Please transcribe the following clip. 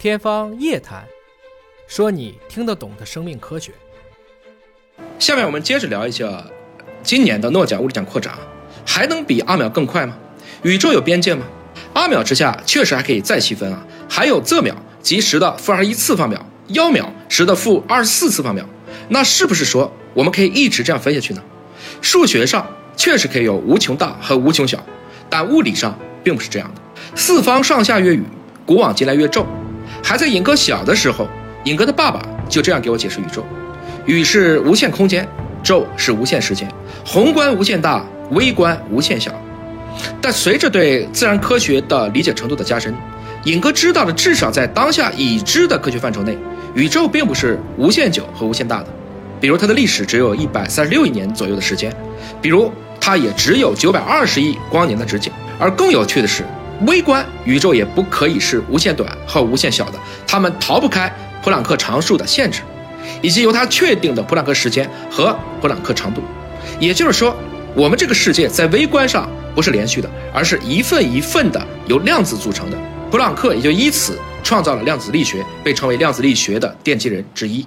天方夜谭，说你听得懂的生命科学。下面我们接着聊一下今年的诺奖物理奖扩展，还能比阿秒更快吗？宇宙有边界吗？阿秒之下确实还可以再细分啊，还有仄秒即十的负二十一次方秒，幺秒十的负二十四次方秒。那是不是说我们可以一直这样分下去呢？数学上确实可以有无穷大和无穷小，但物理上并不是这样的。四方上下越宇，古往今来越宙。还在尹哥小的时候，尹哥的爸爸就这样给我解释宇宙：宇是无限空间，宙是无限时间，宏观无限大，微观无限小。但随着对自然科学的理解程度的加深，尹哥知道了至少在当下已知的科学范畴内，宇宙并不是无限久和无限大的。比如它的历史只有一百三十六亿年左右的时间，比如它也只有九百二十亿光年的直径。而更有趣的是。微观宇宙也不可以是无限短和无限小的，它们逃不开普朗克常数的限制，以及由它确定的普朗克时间和普朗克长度。也就是说，我们这个世界在微观上不是连续的，而是一份一份的由量子组成的。普朗克也就因此创造了量子力学，被称为量子力学的奠基人之一。